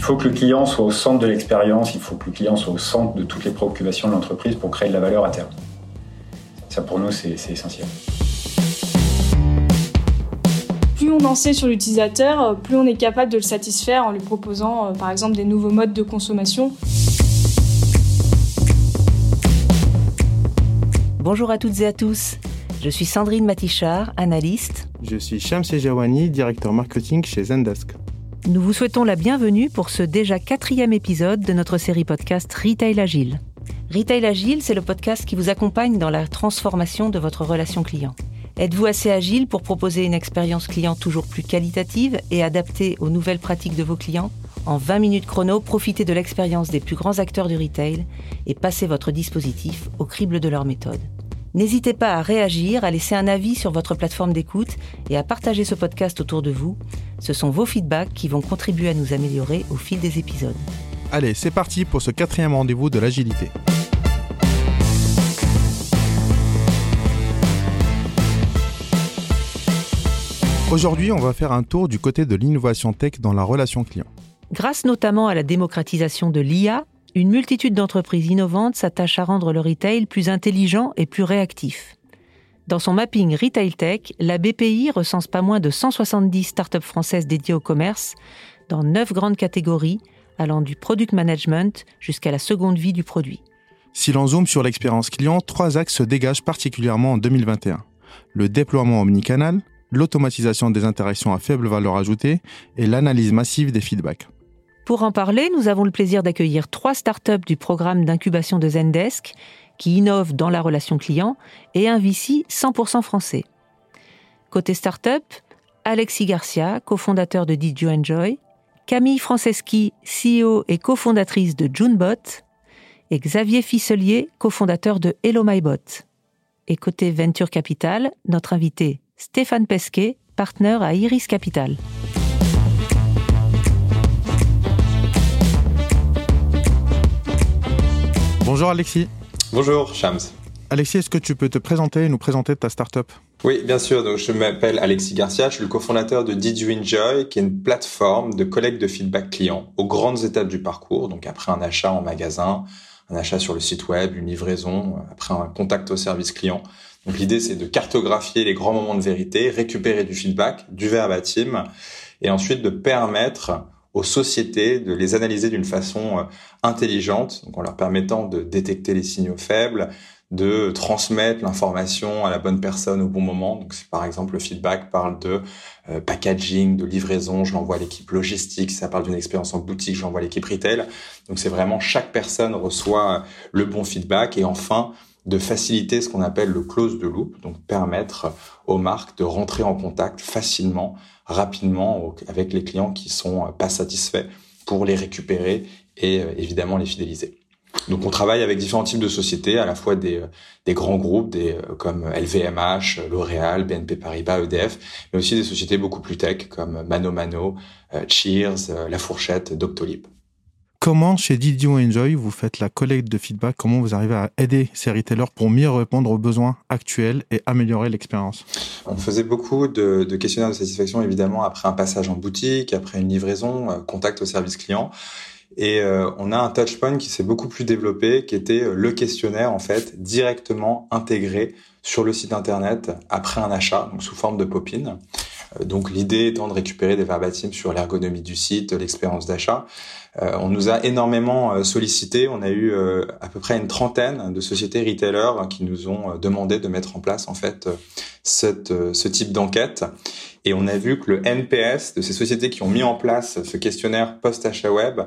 Il faut que le client soit au centre de l'expérience, il faut que le client soit au centre de toutes les préoccupations de l'entreprise pour créer de la valeur à terme. Ça, pour nous, c'est essentiel. Plus on en sait sur l'utilisateur, plus on est capable de le satisfaire en lui proposant, euh, par exemple, des nouveaux modes de consommation. Bonjour à toutes et à tous. Je suis Sandrine Matichard, analyste. Je suis Shams Jawani, directeur marketing chez Zendesk. Nous vous souhaitons la bienvenue pour ce déjà quatrième épisode de notre série podcast Retail Agile. Retail Agile, c'est le podcast qui vous accompagne dans la transformation de votre relation client. Êtes-vous assez agile pour proposer une expérience client toujours plus qualitative et adaptée aux nouvelles pratiques de vos clients? En 20 minutes chrono, profitez de l'expérience des plus grands acteurs du retail et passez votre dispositif au crible de leur méthode. N'hésitez pas à réagir, à laisser un avis sur votre plateforme d'écoute et à partager ce podcast autour de vous. Ce sont vos feedbacks qui vont contribuer à nous améliorer au fil des épisodes. Allez, c'est parti pour ce quatrième rendez-vous de l'agilité. Aujourd'hui, on va faire un tour du côté de l'innovation tech dans la relation client. Grâce notamment à la démocratisation de l'IA, une multitude d'entreprises innovantes s'attachent à rendre le retail plus intelligent et plus réactif. Dans son mapping Retail Tech, la BPI recense pas moins de 170 startups françaises dédiées au commerce dans neuf grandes catégories, allant du product management jusqu'à la seconde vie du produit. Si l'on zoome sur l'expérience client, trois axes se dégagent particulièrement en 2021. Le déploiement omnicanal, l'automatisation des interactions à faible valeur ajoutée et l'analyse massive des feedbacks. Pour en parler, nous avons le plaisir d'accueillir trois startups du programme d'incubation de Zendesk qui innovent dans la relation client et un VC 100% français. Côté startup, Alexis Garcia, cofondateur de Did You Enjoy, Camille Franceschi, CEO et cofondatrice de Junebot, et Xavier Fisselier, cofondateur de Hello My Bot. Et côté Venture Capital, notre invité Stéphane Pesquet, partenaire à Iris Capital. Bonjour Alexis. Bonjour Shams. Alexis, est-ce que tu peux te présenter et nous présenter ta startup Oui, bien sûr. Donc, je m'appelle Alexis Garcia. Je suis le cofondateur de Did You Enjoy, qui est une plateforme de collecte de feedback client aux grandes étapes du parcours. Donc, après un achat en magasin, un achat sur le site web, une livraison, après un contact au service client. Donc, l'idée, c'est de cartographier les grands moments de vérité, récupérer du feedback, du verbatim, et ensuite de permettre aux sociétés de les analyser d'une façon euh, intelligente, donc en leur permettant de détecter les signaux faibles, de transmettre l'information à la bonne personne au bon moment. Donc, par exemple le feedback parle de euh, packaging, de livraison, je l'envoie à l'équipe logistique. Ça parle d'une expérience en boutique, je l'envoie à l'équipe retail. Donc, c'est vraiment chaque personne reçoit le bon feedback. Et enfin, de faciliter ce qu'on appelle le close de loop, donc permettre aux marques de rentrer en contact facilement, rapidement avec les clients qui sont euh, pas satisfaits pour les récupérer et euh, évidemment les fidéliser. Donc on travaille avec différents types de sociétés, à la fois des, euh, grands groupes des, comme LVMH, L'Oréal, BNP Paribas, EDF, mais aussi des sociétés beaucoup plus tech comme Mano Mano, Cheers, La Fourchette, Doctolib. Comment chez Did You Enjoy vous faites la collecte de feedback? Comment vous arrivez à aider ces retailers pour mieux répondre aux besoins actuels et améliorer l'expérience? On faisait beaucoup de, de, questionnaires de satisfaction évidemment après un passage en boutique, après une livraison, euh, contact au service client. Et euh, on a un touchpoint qui s'est beaucoup plus développé, qui était euh, le questionnaire en fait directement intégré sur le site internet après un achat, donc sous forme de pop-in. Donc l'idée étant de récupérer des verbatims sur l'ergonomie du site, l'expérience d'achat. Euh, on nous a énormément euh, sollicité. On a eu euh, à peu près une trentaine de sociétés retailers qui nous ont demandé de mettre en place en fait ce type d'enquête. Et on a vu que le NPS de ces sociétés qui ont mis en place ce questionnaire post-achat web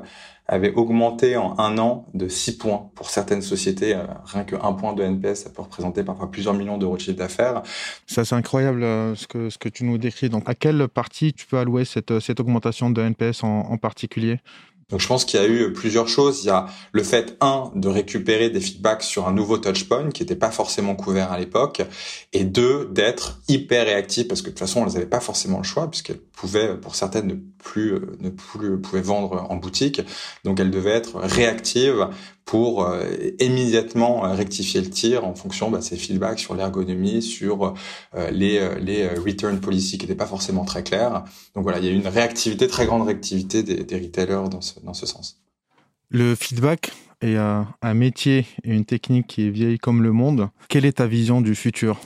avait augmenté en un an de 6 points pour certaines sociétés. Rien que un point de NPS, ça peut représenter parfois plusieurs millions d'euros de chiffre d'affaires. Ça, c'est incroyable ce que, ce que tu nous décris. Donc, à quelle partie tu peux allouer cette, cette augmentation de NPS en particulier? Donc je pense qu'il y a eu plusieurs choses. Il y a le fait, un, de récupérer des feedbacks sur un nouveau touchpoint qui n'était pas forcément couvert à l'époque, et deux, d'être hyper réactif parce que de toute façon, elles n'avaient pas forcément le choix puisqu'elles pouvaient, pour certaines, ne plus, ne plus pouvaient vendre en boutique. Donc elles devaient être réactives pour immédiatement rectifier le tir en fonction de bah, ces feedbacks sur l'ergonomie, sur les, les return policy qui n'étaient pas forcément très clairs. Donc voilà, il y a une réactivité, très grande réactivité des, des retailers dans ce, dans ce sens. Le feedback? Est un métier et une technique qui est vieille comme le monde. Quelle est ta vision du futur?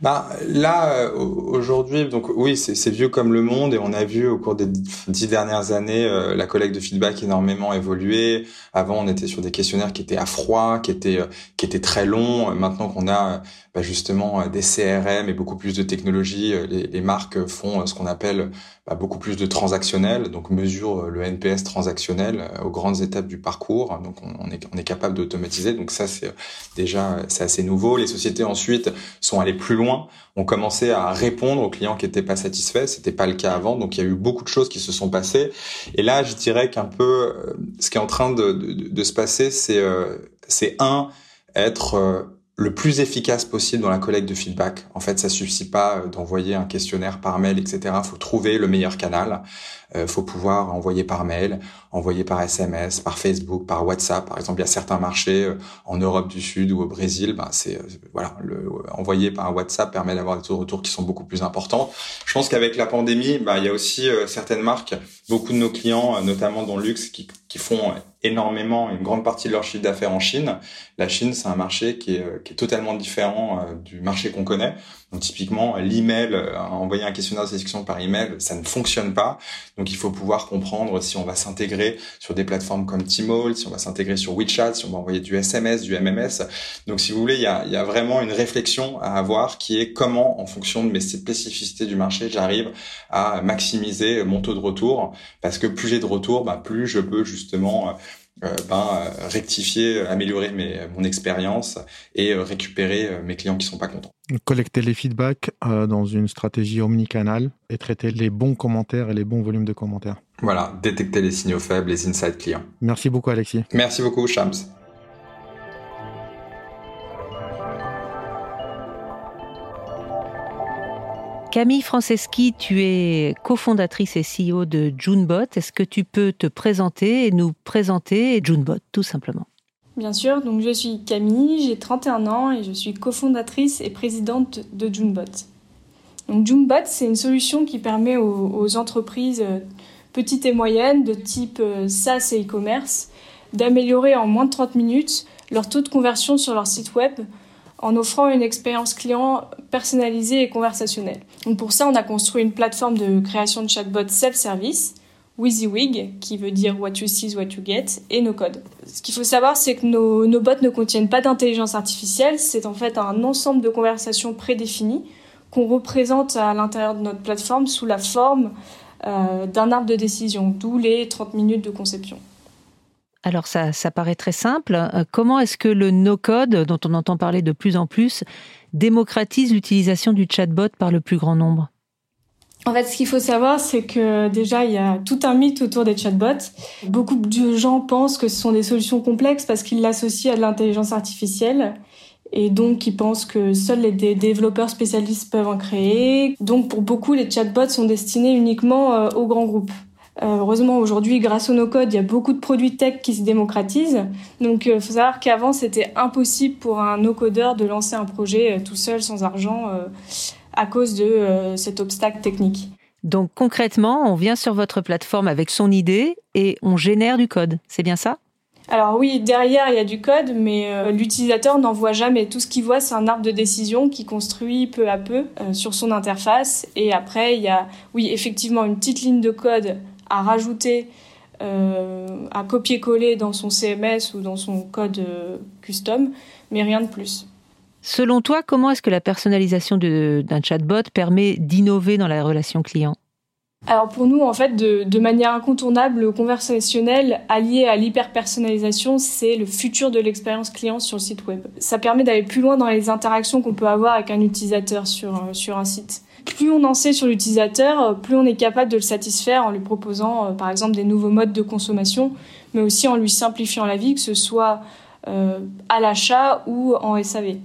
Bah là euh, aujourd'hui, donc oui, c'est vieux comme le monde et on a vu au cours des dix dernières années euh, la collecte de feedback énormément évoluer. Avant, on était sur des questionnaires qui étaient à froid, qui étaient euh, qui étaient très longs. Maintenant qu'on a bah, justement des CRM et beaucoup plus de technologies, les, les marques font ce qu'on appelle bah, beaucoup plus de transactionnel, donc mesure le NPS transactionnel aux grandes étapes du parcours. Donc on, est on est capable d'automatiser. Donc ça c'est déjà c'est assez nouveau. Les sociétés ensuite sont allées plus loin on commençait à répondre aux clients qui n'étaient pas satisfaits. C'était pas le cas avant, donc il y a eu beaucoup de choses qui se sont passées. Et là, je dirais qu'un peu, euh, ce qui est en train de, se passer, c'est euh, c'est un être euh, le plus efficace possible dans la collecte de feedback. En fait, ça suffit pas d'envoyer un questionnaire par mail, etc. Faut trouver le meilleur canal. Il faut pouvoir envoyer par mail, envoyer par SMS, par Facebook, par WhatsApp. Par exemple, il y a certains marchés euh, en Europe du Sud ou au Brésil, ben c'est euh, voilà, le, envoyer par WhatsApp permet d'avoir des retours qui sont beaucoup plus importants. Je pense qu'avec la pandémie, ben, il y a aussi euh, certaines marques, beaucoup de nos clients, notamment dans le luxe, qui, qui font énormément, une grande partie de leur chiffre d'affaires en Chine. La Chine, c'est un marché qui est, qui est totalement différent du marché qu'on connaît. Donc typiquement, l'email, envoyer un questionnaire de sélection par email, ça ne fonctionne pas. Donc il faut pouvoir comprendre si on va s'intégrer sur des plateformes comme Tmall, si on va s'intégrer sur WeChat, si on va envoyer du SMS, du MMS. Donc, si vous voulez, il y a, vraiment une réflexion à avoir qui est comment, en fonction de mes spécificités du marché, j'arrive à maximiser mon taux de retour. Parce que plus j'ai de retour, bah, plus je peux justement euh, ben, rectifier, améliorer mes, mon expérience et récupérer mes clients qui sont pas contents. Collecter les feedbacks euh, dans une stratégie omnicanal et traiter les bons commentaires et les bons volumes de commentaires. Voilà, détecter les signaux faibles, les insights clients. Merci beaucoup Alexis. Merci beaucoup Shams. Camille Franceschi, tu es cofondatrice et CEO de Junebot. Est-ce que tu peux te présenter et nous présenter Junebot tout simplement? Bien sûr, donc je suis Camille, j'ai 31 ans et je suis cofondatrice et présidente de Junebot. Donc Junebot, c'est une solution qui permet aux, entreprises euh, petites et moyennes de type euh, SaaS et e-commerce d'améliorer en moins de 30 minutes leur taux de conversion sur leur site web en offrant une expérience client personnalisée et conversationnelle. Donc pour ça, on a construit une plateforme de création de chatbot self-service WYSIWYG, qui veut dire What you see is what you get, et nos codes. Ce qu'il faut savoir, c'est que nos, bots ne contiennent pas d'intelligence artificielle, c'est en fait un ensemble de conversations prédéfinies qu'on représente à l'intérieur de notre plateforme sous la forme euh, d'un arbre de décision, d'où les 30 minutes de conception. Alors ça, ça paraît très simple. Euh, comment est-ce que le no-code, dont on entend parler de plus en plus, démocratise l'utilisation du chatbot par le plus grand nombre? En fait, ce qu'il faut savoir, c'est que déjà, il y a tout un mythe autour des chatbots. Beaucoup de gens pensent que ce sont des solutions complexes parce qu'ils l'associent à de l'intelligence artificielle. Et donc, ils pensent que seuls les développeurs spécialistes peuvent en créer. Donc, pour beaucoup, les chatbots sont destinés uniquement euh, aux grands groupes. Euh, heureusement, aujourd'hui, grâce au no-code, il y a beaucoup de produits tech qui se démocratisent. Donc, il euh, faut savoir qu'avant, c'était impossible pour un no-codeur de lancer un projet tout seul, sans argent à cause de euh, cet obstacle technique. Donc concrètement, on vient sur votre plateforme avec son idée et on génère du code. C'est bien ça? Alors oui, derrière, il y a du code, mais euh, l'utilisateur n'en voit jamais. Tout ce qu'il voit, c'est un arbre de décision qui construit peu à peu euh, sur son interface. Et après, il y a, oui, effectivement, une petite ligne de code à rajouter, à copier-coller dans son CMS ou dans son code custom, mais rien de plus. Selon toi, comment est-ce que la personnalisation d'un chatbot permet d'innover dans la relation client? Alors pour nous, en fait, de, manière incontournable, le conversationnel allié à l'hyper-personnalisation, c'est le futur de l'expérience client sur le site web. Ça permet d'aller plus loin dans les interactions qu'on peut avoir avec un utilisateur sur, euh, sur un site. Plus on en sait sur l'utilisateur, euh, plus on est capable de le satisfaire en lui proposant, euh, par exemple, des nouveaux modes de consommation, mais aussi en lui simplifiant la vie, que ce soit à l'achat ou en SAV.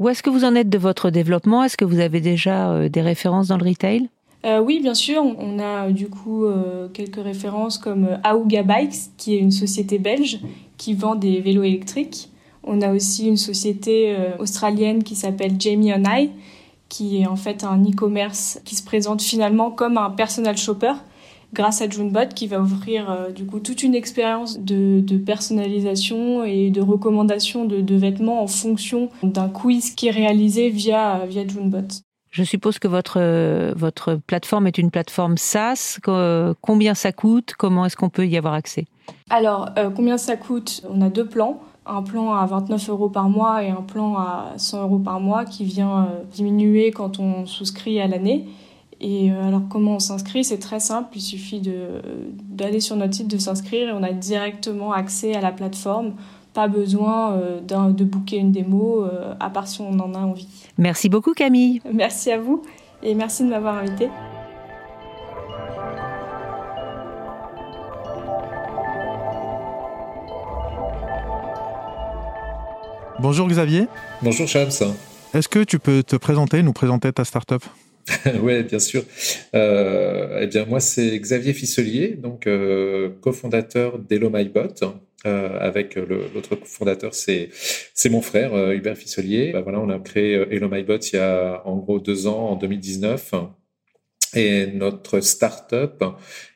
Où est-ce que vous en êtes de votre développement? Est-ce que vous avez déjà euh, des références dans le retail? Euh, oui, bien sûr. On a du coup euh, quelques références comme Aouga Bikes, qui est une société belge qui vend des vélos électriques. On a aussi une société euh, australienne qui s'appelle Jamie on I, qui est en fait un e-commerce qui se présente finalement comme un personal shopper grâce à Junebot qui va offrir euh, du coup toute une expérience de, personnalisation et de recommandation de, vêtements en fonction d'un quiz qui est réalisé via, via Junebot. Je suppose que votre, euh, votre plateforme est une plateforme SaaS. Combien ça coûte? Comment est-ce qu'on peut y avoir accès? Alors, combien ça coûte? On a deux plans un plan à 29 euros par mois et un plan à 100 euros par mois qui vient euh, diminuer quand on souscrit à l'année. Et euh, alors comment on s'inscrit C'est très simple, il suffit d'aller sur notre site, de s'inscrire et on a directement accès à la plateforme. Pas besoin euh, de booker une démo, à part si on en a envie. Merci beaucoup Camille. Merci à vous et merci de m'avoir invité. Bonjour Xavier. Bonjour Shams. Est-ce que tu peux te présenter, nous présenter ta startup? Oui, bien sûr. Euh, eh bien, moi, c'est Xavier Fisselier, donc euh, cofondateur d'Hello MyBot. Euh, avec l'autre cofondateur, c'est c'est mon frère Hubert Fisselier. Bah, voilà, on a créé Hello MyBot il y a en gros deux ans, en 2019. Et notre startup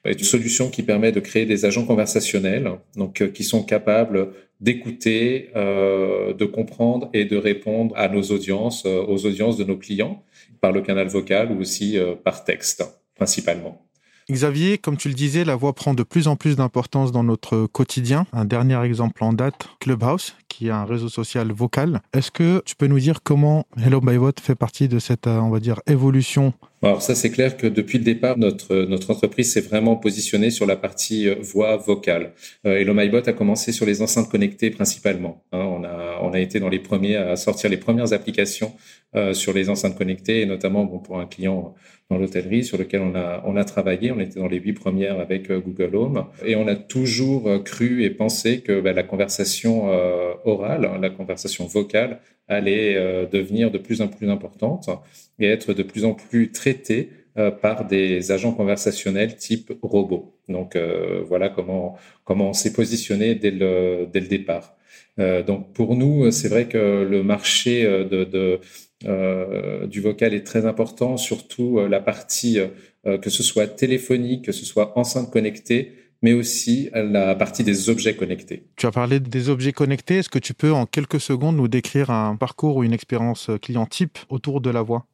est une solution qui permet de créer des agents conversationnels, donc qui sont capables d'écouter, euh, de comprendre et de répondre à nos audiences, euh, aux audiences de nos clients, par le canal vocal ou aussi euh, par texte, principalement. Xavier, comme tu le disais, la voix prend de plus en plus d'importance dans notre quotidien. Un dernier exemple en date, Clubhouse, qui est un réseau social vocal. Est-ce que tu peux nous dire comment Hello by Bot fait partie de cette, on va dire, évolution alors ça, c'est clair que depuis le départ, notre, notre entreprise s'est vraiment positionnée sur la partie euh, voix vocale. Euh, Hello My Bot a commencé sur les enceintes connectées principalement. Hein. on, a, on a été dans les premiers à sortir les premières applications euh, sur les enceintes connectées, et notamment bon, pour un client dans l'hôtellerie sur lequel on a, on a travaillé. On était dans les huit premières avec Google Home. Et on a toujours cru et pensé que bah, la conversation orale, la conversation vocale, allait devenir de plus en plus importante et être de plus en plus euh, par des agents conversationnels type robot. Donc euh, voilà comment comment on s'est positionné dès le dès le départ. Euh, donc pour nous, c'est vrai que le marché de du vocal est très important, surtout la partie que ce soit téléphonique, que ce soit enceinte connectée, mais aussi la partie des objets connectés. Tu as parlé des objets connectés. Est-ce que tu peux en quelques secondes nous décrire un parcours ou une expérience client type autour de la voix?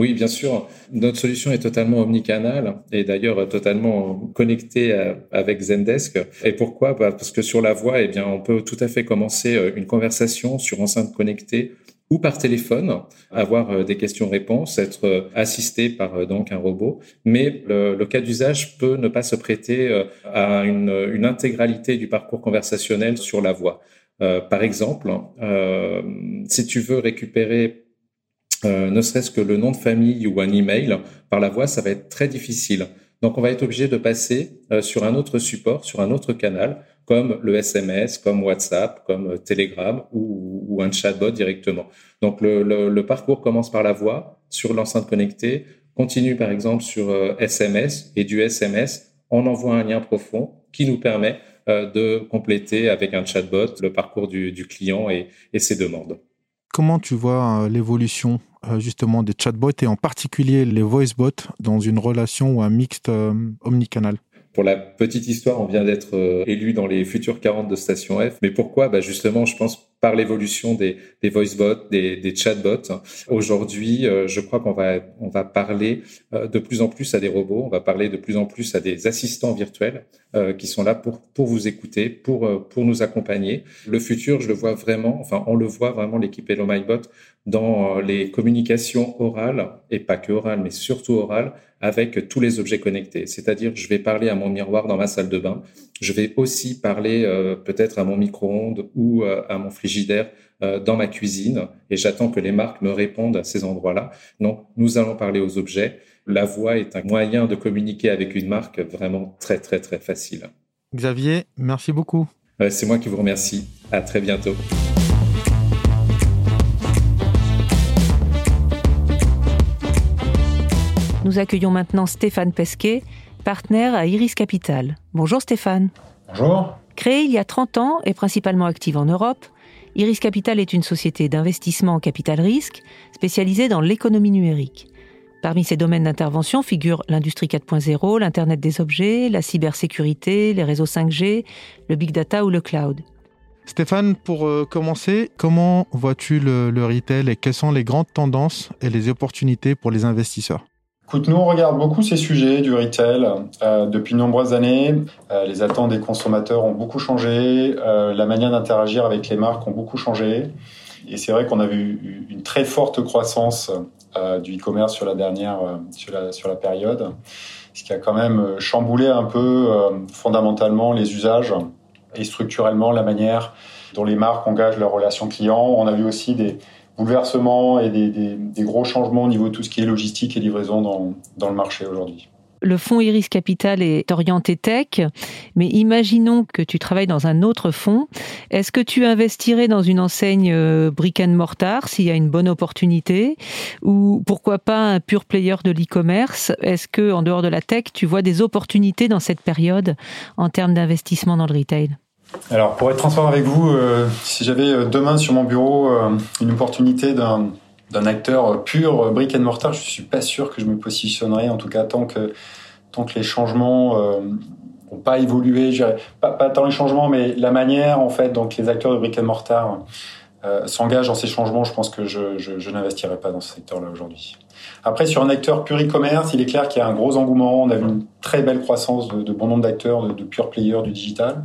Oui, bien sûr. Notre solution est totalement omnicanale et d'ailleurs totalement connectée avec Zendesk. Et pourquoi? Bah, Parce que sur la voix, eh bien, on peut tout à fait commencer euh, une conversation sur enceinte connectée ou par téléphone, avoir euh, des questions-réponses, être euh, assisté par donc un robot. Mais le, cas d'usage peut ne pas se prêter à une, intégralité du parcours conversationnel sur la voix. par exemple, si tu veux récupérer euh, ne serait-ce que le nom de famille ou un email par la voix, ça va être très difficile. Donc, on va être obligé de passer euh, sur un autre support, sur un autre canal, comme le SMS, comme WhatsApp, comme euh, Telegram ou, ou, un chatbot directement. Donc, le, le, parcours commence par la voix sur l'enceinte connectée, continue par exemple sur SMS et du SMS, on envoie un lien profond qui nous permet de compléter avec un chatbot le parcours du, du client et, et ses demandes. Comment tu vois l'évolution euh, justement des chatbots et en particulier les voicebots dans une relation ou un mixte euh, omnicanal? Pour la petite histoire, on vient d'être euh, élu dans les futurs 40 de Station F. Mais pourquoi? Bah Justement, je pense par l'évolution des, des voicebots, des, des chatbots. Aujourd'hui, euh, je crois qu'on va, on va parler euh, de plus en plus à des robots, on va parler de plus en plus à des assistants virtuels qui sont là pour, pour vous écouter, pour, pour nous accompagner. Le futur, je le vois vraiment, enfin, on le voit vraiment, l'équipe Hello MyBot, dans les communications orales, et pas que orales, mais surtout orales, avec tous les objets connectés. C'est-à-dire, je vais parler à mon miroir dans ma salle de bain. Je vais aussi parler euh, peut-être à mon micro-ondes ou euh, à mon frigidaire euh, dans ma cuisine. Et j'attends que les marques me répondent à ces endroits-là. Donc, nous allons parler aux objets. La voix est un moyen de communiquer avec une marque vraiment très, très, très facile. Xavier, merci beaucoup. C'est moi qui vous remercie. À très bientôt. Nous accueillons maintenant Stéphane Pesquet, partenaire à Iris Capital. Bonjour Stéphane. Bonjour. Créée il y a 30 ans et principalement active en Europe, Iris Capital est une société d'investissement en capital risque spécialisée dans l'économie numérique. Parmi ses domaines d'intervention figurent l'industrie 4.0, l'Internet des objets, la cybersécurité, les réseaux 5G, le big data ou le cloud. Stéphane, pour euh, commencer, comment vois-tu le, retail et quelles sont les grandes tendances et les opportunités pour les investisseurs? Écoute, nous on regarde beaucoup ces sujets du retail euh, depuis de nombreuses années. Euh, les attentes des consommateurs ont beaucoup changé, la manière d'interagir avec les marques ont beaucoup changé. Et c'est vrai qu'on a vu une très forte croissance du e-commerce sur la dernière, sur la, sur la période, ce qui a quand même chamboulé un peu fondamentalement les usages et structurellement la manière dont les marques engagent leurs relations clients. On a vu aussi des bouleversements et des, gros changements au niveau de tout ce qui est logistique et livraison dans, dans le marché aujourd'hui. Le fonds Iris Capital est orienté tech, mais imaginons que tu travailles dans un autre fonds. Est-ce que tu investirais dans une enseigne euh, brick and mortar s'il y a une bonne opportunité? Ou pourquoi pas un pur player de l'e-commerce? Est-ce que en dehors de la tech, tu vois des opportunités dans cette période en termes d'investissement dans le retail? Alors, pour être transparent avec vous, euh, si j'avais euh, demain sur mon bureau une opportunité d'un acteur pur brick and mortar, je suis pas sûr que je me positionnerais, en tout cas tant que tant que les changements euh, pas évolué, pas, tant les changements, mais la manière en fait dont les acteurs de brick and mortar euh, s'engagent dans ces changements, je pense que je, je, n'investirai pas dans ce secteur-là aujourd'hui. Après, sur un acteur pur e-commerce, il est clair qu'il y a un gros engouement. On a vu une très belle croissance de, de bon nombre d'acteurs, de, de pure players du digital.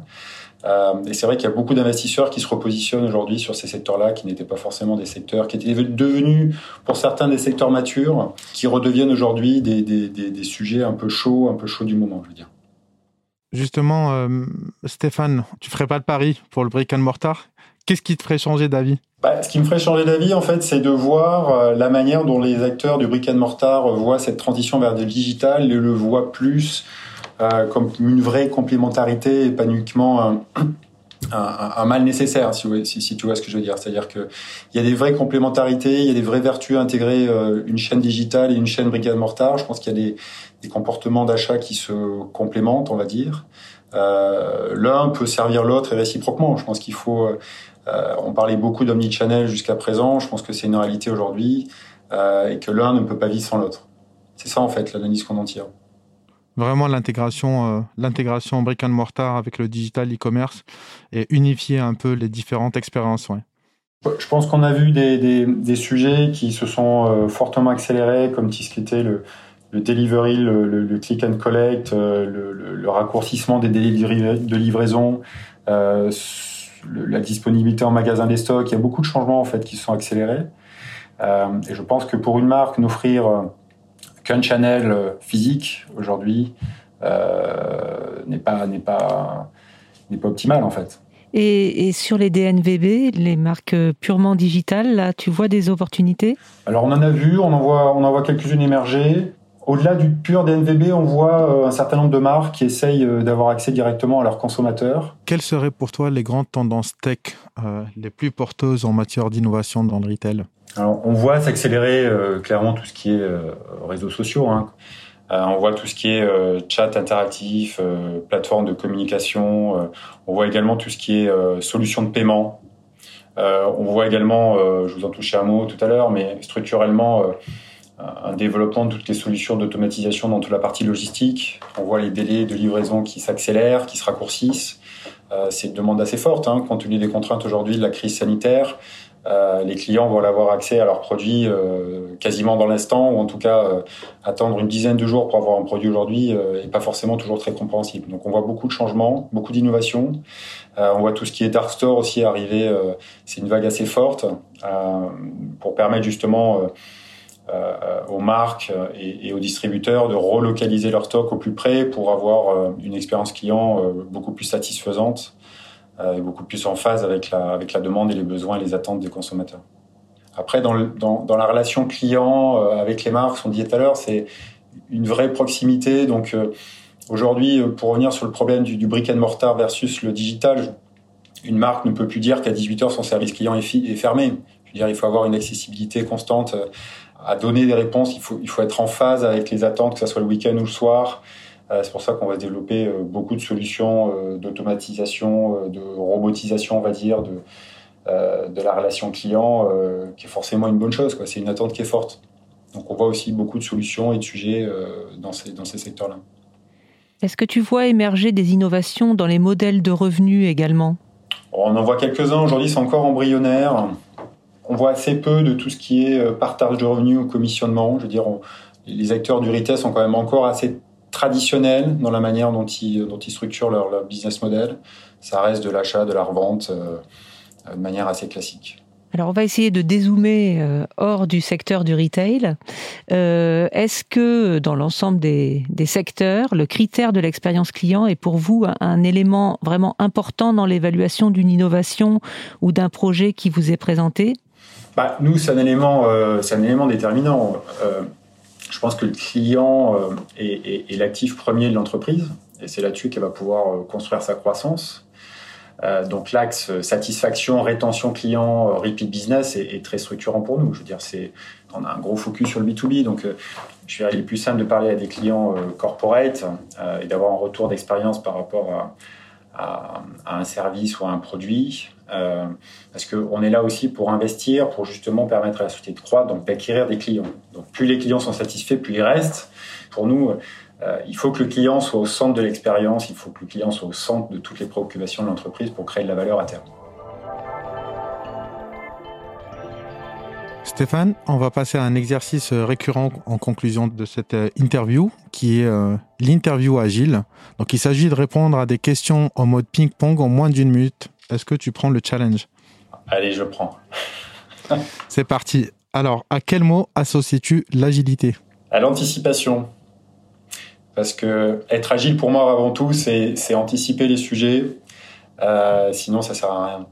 Euh, et c'est vrai qu'il y a beaucoup d'investisseurs qui se repositionnent aujourd'hui sur ces secteurs-là, qui n'étaient pas forcément des secteurs, qui étaient devenus pour certains des secteurs matures, qui redeviennent aujourd'hui des, des, des, sujets un peu chauds, un peu chauds du moment, je veux dire. Justement, euh, Stéphane, tu ferais pas le pari pour le brick and mortar? Qu'est-ce qui te ferait changer d'avis? Bah, Ce qui me ferait changer d'avis, en fait, c'est de voir euh, la manière dont les acteurs du brick and mortar voient cette transition vers le digital et le voient plus comme une vraie complémentarité et pas uniquement un, un, un mal nécessaire, si, si, tu vois ce que je veux dire. C'est-à-dire qu'il y a des vraies complémentarités, il y a des vraies vertus à intégrer euh, une chaîne digitale et une chaîne brigade mortar. Je pense qu'il y a des, des comportements d'achat qui se complémentent, on va dire. Euh, L'un peut servir l'autre et réciproquement. Je pense qu'il faut... Euh, on parlait beaucoup d'omnichannel jusqu'à présent. Je pense que c'est une réalité aujourd'hui euh, et que l'un ne peut pas vivre sans l'autre. C'est ça en fait l'analyse qu'on en tire vraiment l'intégration, euh, l'intégration brick and mortar avec le digital e-commerce et unifier un peu les différentes expériences. Je pense qu'on a vu des, sujets qui se sont euh, fortement accélérés, comme ce qui était le, delivery, le, click and collect, euh, le, raccourcissement des délais de livraison, euh, la disponibilité en magasin des stocks. Il y a beaucoup de changements en fait qui se sont accélérés. Et je pense que pour une marque, n'offrir qu'un channel euh, physique aujourd'hui euh, n'est pas n'est pas n'est pas optimal en fait. Et, et, sur les DNVB, les marques purement digitales, là, tu vois des opportunités? Alors on en a vu, on en voit, on en voit quelques-unes émerger. Au-delà du pur DNVB, on voit euh, un certain nombre de marques qui essayent d'avoir accès directement à leurs consommateurs. Quelles seraient pour toi les grandes tendances tech euh, les plus porteuses en matière d'innovation dans le retail? Alors, on voit s'accélérer euh, clairement tout ce qui est euh, réseaux sociaux. Hein. Euh, on voit tout ce qui est chat interactif, plateforme de communication. on voit également tout ce qui est solution de paiement. on voit également, je vous en touchais un mot tout à l'heure, mais structurellement un développement de toutes les solutions d'automatisation dans toute la partie logistique. On voit les délais de livraison qui s'accélèrent, qui se raccourcissent. c'est une demande assez forte, hein, compte tenu des contraintes aujourd'hui de la crise sanitaire. Euh, les clients vont avoir accès à leurs produits euh, quasiment dans l'instant, ou en tout cas euh, attendre une dizaine de jours pour avoir un produit aujourd'hui est pas forcément toujours très compréhensible. Donc on voit beaucoup de changements, beaucoup d'innovations. on voit tout ce qui est dark store aussi arriver. c'est une vague assez forte pour permettre justement aux marques et, et, aux distributeurs de relocaliser leur stock au plus près pour avoir une expérience client beaucoup plus satisfaisante euh, beaucoup plus en phase avec la, avec la demande et les besoins et les attentes des consommateurs. Après, dans, le, dans, dans la relation client euh, avec les marques, on disait tout à l'heure, c'est une vraie proximité. Donc euh, aujourd'hui, pour revenir sur le problème du, du, brick and mortar versus le digital, une marque ne peut plus dire qu'à 18 heures son service client est, est fermé. Je veux dire, il faut avoir une accessibilité constante à donner des réponses. Il faut, il faut être en phase avec les attentes, que ce soit le week-end ou le soir. C'est pour ça qu'on va développer beaucoup de solutions d'automatisation, de robotisation, on va dire, de, de la relation client, qui est forcément une bonne chose. C'est une attente qui est forte. Donc on voit aussi beaucoup de solutions et de sujets dans ces, dans ces secteurs-là. Est-ce que tu vois émerger des innovations dans les modèles de revenus également? On en voit quelques-uns aujourd'hui, c'est encore embryonnaire. On voit assez peu de tout ce qui est partage de revenus ou commissionnement. Je veux dire, les acteurs du retail sont quand même encore assez traditionnels dans la manière dont ils, dont ils structurent leur, business model. Ça reste de l'achat, de la revente euh, de manière assez classique. Alors, on va essayer de dézoomer euh, hors du secteur du retail. Euh, est-ce que dans l'ensemble des, secteurs, le critère de l'expérience client est pour vous un, élément vraiment important dans l'évaluation d'une innovation ou d'un projet qui vous est présenté? Bah, Nous, c'est un, élément, un élément déterminant je pense que le client euh, est, l'actif premier de l'entreprise et c'est là-dessus qu'elle va pouvoir euh, construire sa croissance. Euh, donc l'axe satisfaction, rétention client, repeat business est, très structurant pour nous. Je veux dire, c'est on a un gros focus sur le B2B, donc je dirais, il est plus simple de parler à des clients corporate et d'avoir un retour d'expérience par rapport à, à, un service ou à un produit. Euh, parce qu'on est là aussi pour investir, pour justement permettre à la société de croître, donc d'acquérir des clients. Donc plus les clients sont satisfaits, plus ils restent. Pour nous, euh, il faut que le client soit au centre de l'expérience, il faut que le client soit au centre de toutes les préoccupations de l'entreprise pour créer de la valeur à terme. Stéphane, on va passer à un exercice euh, récurrent en conclusion de cette euh, interview, qui est euh, l'interview agile. Donc, il s'agit de répondre à des questions en mode ping-pong en moins d'une minute. Est-ce que tu prends le challenge? Allez, je prends. C'est parti. Alors, à quel mot associes-tu l'agilité? À l'anticipation. Parce que être agile pour moi avant tout, c'est anticiper les sujets. sinon, ça sert à rien.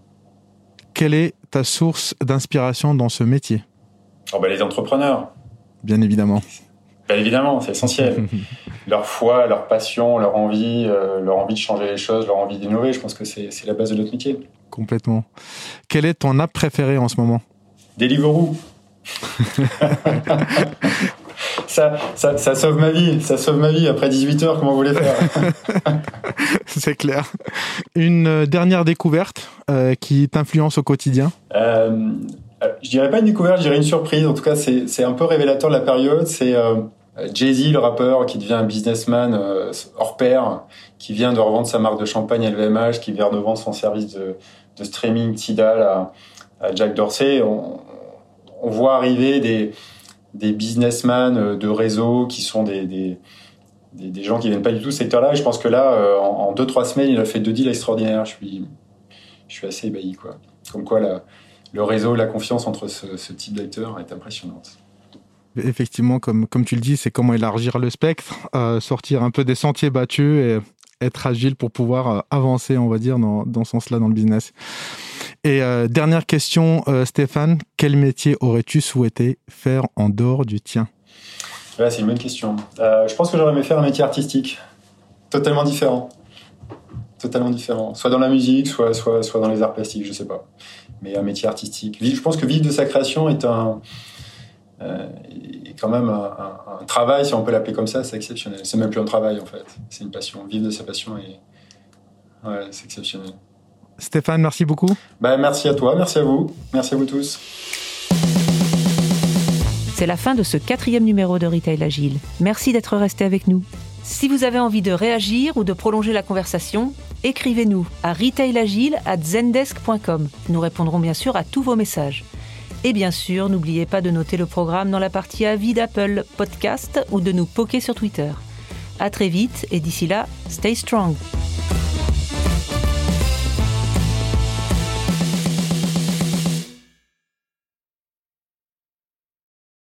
Quelle est ta source d'inspiration dans ce métier? Oh ben, Les entrepreneurs. Bien évidemment. Bien évidemment, c'est essentiel. leur foi, leur passion, leur envie, euh, leur envie de changer les choses, leur envie d'innover, je pense que c'est la base de notre métier. Complètement. Quelle est ton app préférée en ce moment? Deliveroo. ça, ça, ça, sauve ma vie. Ça sauve ma vie après 18 heures. Comment vous voulez faire? C'est clair. Une dernière découverte euh, qui t'influence au quotidien? Euh, Je dirais pas une découverte, je dirais une surprise. En tout cas, c'est un peu révélateur de la période. C'est euh, Jay-Z, le rappeur, qui devient un businessman hors pair, qui vient de revendre sa marque de champagne LVMH, qui vient de vendre son service de, de streaming Tidal à, à Jack Dorsey. On, voit arriver des des businessmen euh, de réseau qui sont des, des, des, gens qui viennent pas du tout ce secteur-là. Et je pense que là, euh, en, deux, trois semaines, il a fait deux deals extraordinaires. Je suis, je suis assez ébahi. Quoi. Comme quoi, la, le réseau, la confiance entre ce, ce type d'acteurs est impressionnante. Effectivement, comme, comme tu le dis, c'est comment élargir le spectre, euh, sortir un peu des sentiers battus et être agile pour pouvoir avancer, on va dire, dans, dans ce sens-là dans le business. Et euh, dernière question, euh, Stéphane, quel métier aurais-tu souhaité faire en dehors du tien? C'est une bonne question. Euh, je pense que j'aurais aimé faire un métier artistique, totalement différent. Totalement différent. Soit dans la musique, soit, soit, soit dans les arts plastiques, je sais pas. Mais un métier artistique. Je pense que vivre de sa création est un. est quand même un, travail, si on peut l'appeler comme ça, c'est exceptionnel. C'est même plus un travail en fait. C'est une passion. Vivre de sa passion, et... ouais, c'est exceptionnel. Stéphane, merci beaucoup. Bah, merci à toi, merci à vous, merci à vous tous. C'est la fin de ce quatrième numéro de Retail Agile. Merci d'être resté avec nous. Si vous avez envie de réagir ou de prolonger la conversation, écrivez-nous à retailagile@zendesk.com. Nous répondrons bien sûr à tous vos messages. Et bien sûr, n'oubliez pas de noter le programme dans la partie avis d'Apple Podcast ou de nous poker sur Twitter. À très vite et d'ici là, stay strong.